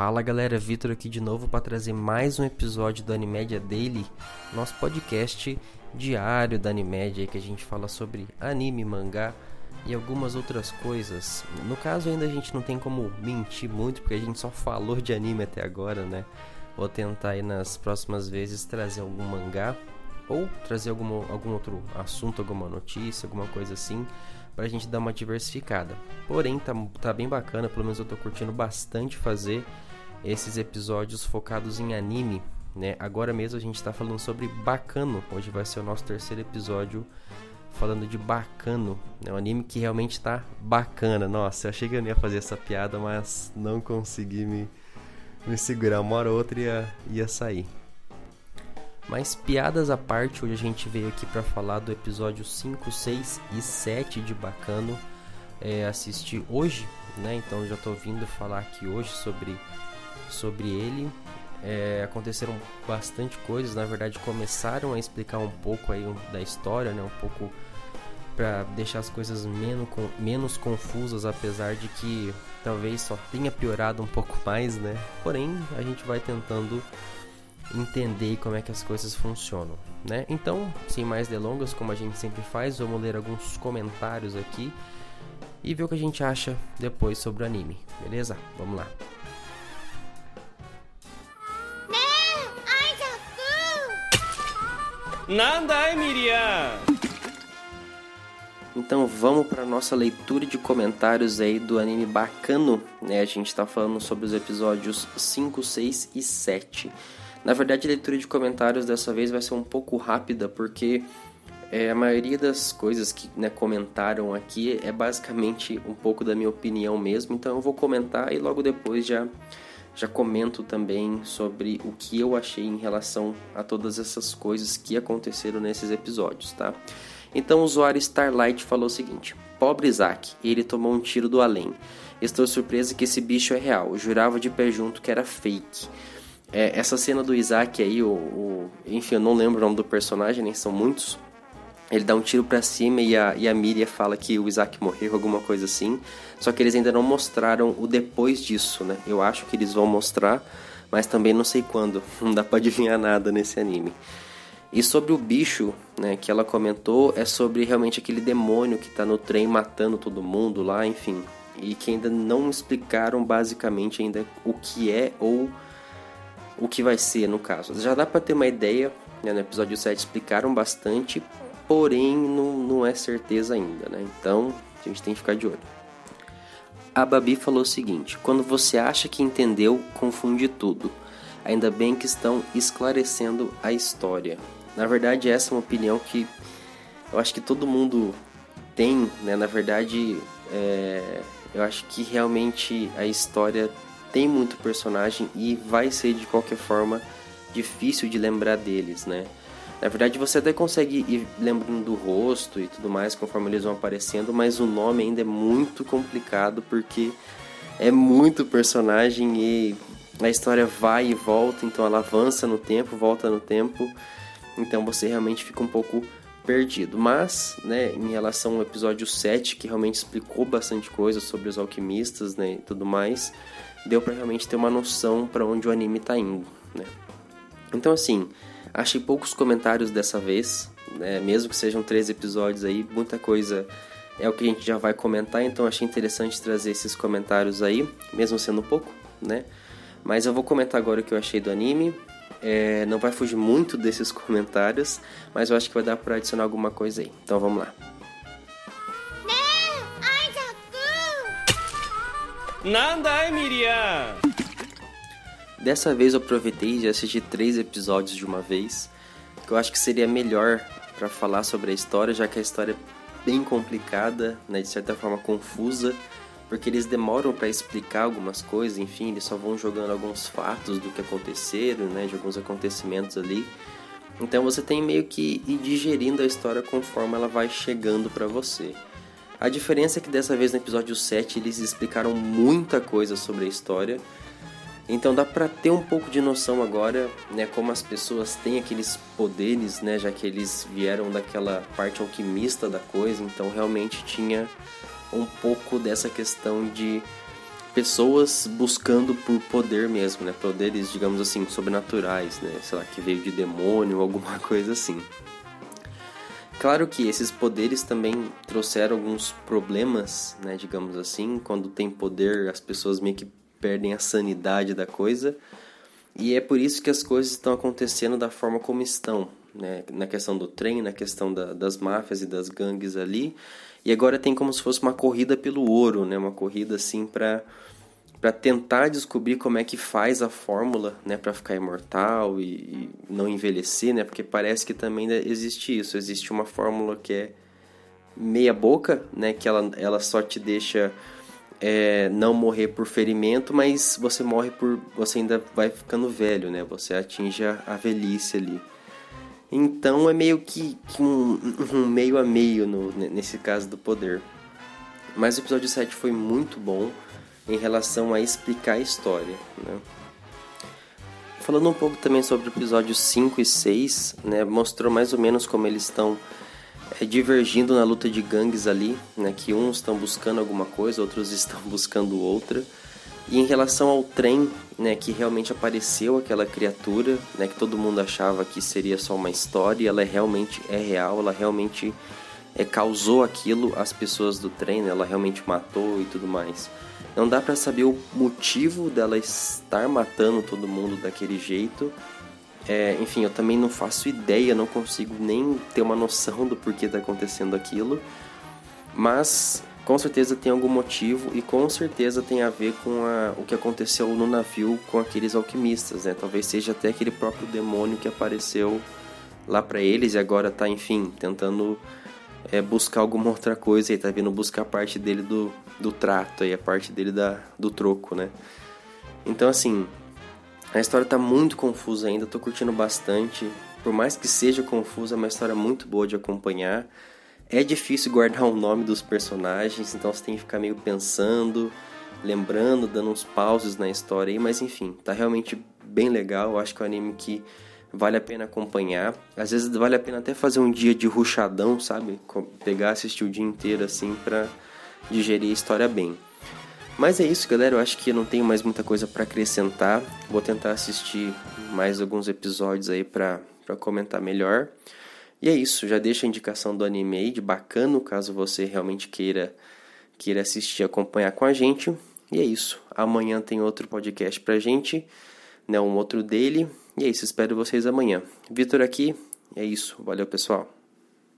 Fala galera, Vitor aqui de novo para trazer mais um episódio do Animédia Daily, nosso podcast diário da Animédia que a gente fala sobre anime, mangá e algumas outras coisas. No caso ainda a gente não tem como mentir muito porque a gente só falou de anime até agora, né? Vou tentar aí nas próximas vezes trazer algum mangá ou trazer algum, algum outro assunto, alguma notícia, alguma coisa assim pra gente dar uma diversificada. Porém, tá, tá bem bacana, pelo menos eu tô curtindo bastante fazer esses episódios focados em anime, né? Agora mesmo a gente tá falando sobre Bacano, hoje vai ser o nosso terceiro episódio falando de Bacano, né? Um anime que realmente tá bacana. Nossa, eu achei que eu não ia fazer essa piada, mas não consegui me, me segurar. Uma hora ou outra ia, ia sair. Mas piadas à parte, hoje a gente veio aqui para falar do episódio 5, 6 e 7 de Bacano. É, assisti hoje, né? Então já tô vindo falar aqui hoje sobre, sobre ele. É, aconteceram bastante coisas, na verdade começaram a explicar um pouco aí da história, né? Um pouco para deixar as coisas menos, menos confusas, apesar de que talvez só tenha piorado um pouco mais, né? Porém, a gente vai tentando entender como é que as coisas funcionam, né? Então, sem mais delongas, como a gente sempre faz, vamos ler alguns comentários aqui e ver o que a gente acha depois sobre o anime, beleza? Vamos lá. Nanda, Miriam! Então vamos para nossa leitura de comentários aí do anime bacano, né? A gente está falando sobre os episódios 5, 6 e 7. Na verdade, a leitura de comentários dessa vez vai ser um pouco rápida, porque é, a maioria das coisas que né, comentaram aqui é basicamente um pouco da minha opinião mesmo, então eu vou comentar e logo depois já, já comento também sobre o que eu achei em relação a todas essas coisas que aconteceram nesses episódios, tá? Então o usuário Starlight falou o seguinte: Pobre Isaac, ele tomou um tiro do além. Estou surpresa que esse bicho é real, jurava de pé junto que era fake. É, essa cena do Isaac aí, o, o, enfim, eu não lembro o nome do personagem, nem são muitos. Ele dá um tiro para cima e a, e a Miriam fala que o Isaac morreu, alguma coisa assim. Só que eles ainda não mostraram o depois disso, né? Eu acho que eles vão mostrar, mas também não sei quando. Não dá pra adivinhar nada nesse anime. E sobre o bicho, né, que ela comentou, é sobre realmente aquele demônio que tá no trem matando todo mundo lá, enfim. E que ainda não explicaram basicamente ainda o que é ou o que vai ser no caso. Já dá para ter uma ideia, né? no episódio 7 explicaram bastante, porém não, não é certeza ainda, né? Então a gente tem que ficar de olho. A Babi falou o seguinte: quando você acha que entendeu, confunde tudo. Ainda bem que estão esclarecendo a história. Na verdade, essa é uma opinião que eu acho que todo mundo tem, né? Na verdade, é... eu acho que realmente a história tem muito personagem e vai ser de qualquer forma difícil de lembrar deles, né? Na verdade, você até consegue ir lembrando do rosto e tudo mais conforme eles vão aparecendo, mas o nome ainda é muito complicado porque é muito personagem e a história vai e volta, então ela avança no tempo, volta no tempo, então você realmente fica um pouco perdido. Mas, né, em relação ao episódio 7, que realmente explicou bastante coisa sobre os alquimistas, né, e tudo mais, deu para realmente ter uma noção para onde o anime tá indo, né? Então assim, achei poucos comentários dessa vez, né? Mesmo que sejam três episódios aí, muita coisa é o que a gente já vai comentar, então achei interessante trazer esses comentários aí, mesmo sendo pouco, né? Mas eu vou comentar agora o que eu achei do anime. É, não vai fugir muito desses comentários, mas eu acho que vai dar para adicionar alguma coisa aí. Então vamos lá. Nanda, Miriam! Dessa vez eu aproveitei e assisti três episódios de uma vez, que eu acho que seria melhor para falar sobre a história, já que a história é bem complicada, né, de certa forma confusa, porque eles demoram para explicar algumas coisas, enfim, eles só vão jogando alguns fatos do que aconteceram, né, de alguns acontecimentos ali. Então você tem meio que ir digerindo a história conforme ela vai chegando para você. A diferença é que dessa vez no episódio 7 eles explicaram muita coisa sobre a história. Então dá para ter um pouco de noção agora, né, como as pessoas têm aqueles poderes, né, já que eles vieram daquela parte alquimista da coisa, então realmente tinha um pouco dessa questão de pessoas buscando por poder mesmo, né? Poderes, digamos assim, sobrenaturais, né? Sei lá, que veio de demônio, alguma coisa assim. Claro que esses poderes também trouxeram alguns problemas, né, digamos assim, quando tem poder as pessoas meio que perdem a sanidade da coisa. E é por isso que as coisas estão acontecendo da forma como estão, né, na questão do trem, na questão da, das máfias e das gangues ali. E agora tem como se fosse uma corrida pelo ouro, né, uma corrida assim para para tentar descobrir como é que faz a fórmula, né, para ficar imortal e, e, não envelhecer, né? Porque parece que também existe isso, existe uma fórmula que é meia boca, né, que ela, ela só te deixa é, não morrer por ferimento, mas você morre por você ainda vai ficando velho, né? Você atinge a, a velhice ali. Então é meio que, que um, um, meio a meio no, nesse caso do poder. Mas o episódio 7 foi muito bom em relação a explicar a história. Né? Falando um pouco também sobre o episódio 5 e 6, né, mostrou mais ou menos como eles estão é, divergindo na luta de gangues ali, né, que uns estão buscando alguma coisa, outros estão buscando outra. E em relação ao trem, né, que realmente apareceu aquela criatura, né, que todo mundo achava que seria só uma história, ela realmente é real, ela realmente é, causou aquilo às pessoas do trem, né, ela realmente matou e tudo mais. Não dá para saber o motivo dela estar matando todo mundo daquele jeito. É, enfim, eu também não faço ideia, não consigo nem ter uma noção do porquê está acontecendo aquilo. Mas com certeza tem algum motivo e com certeza tem a ver com a, o que aconteceu no navio com aqueles alquimistas, né? Talvez seja até aquele próprio demônio que apareceu lá para eles e agora está, enfim, tentando é, buscar alguma outra coisa e tá vindo buscar a parte dele do, do trato aí, a parte dele da, do troco, né? Então, assim, a história tá muito confusa ainda, tô curtindo bastante. Por mais que seja confusa, é uma história muito boa de acompanhar. É difícil guardar o nome dos personagens, então você tem que ficar meio pensando, lembrando, dando uns pauses na história aí, mas enfim, tá realmente bem legal. Eu acho que é um anime que vale a pena acompanhar. Às vezes vale a pena até fazer um dia de ruchadão, sabe? Pegar, assistir o dia inteiro assim pra digerir a história bem. Mas é isso, galera. Eu acho que eu não tenho mais muita coisa para acrescentar. Vou tentar assistir mais alguns episódios aí pra comentar melhor. E é isso. Já deixa a indicação do anime de bacana, caso você realmente queira, queira assistir acompanhar com a gente. E é isso. Amanhã tem outro podcast pra gente, né? Um outro dele. E é isso, espero vocês amanhã. Vitor aqui, é isso. Valeu, pessoal.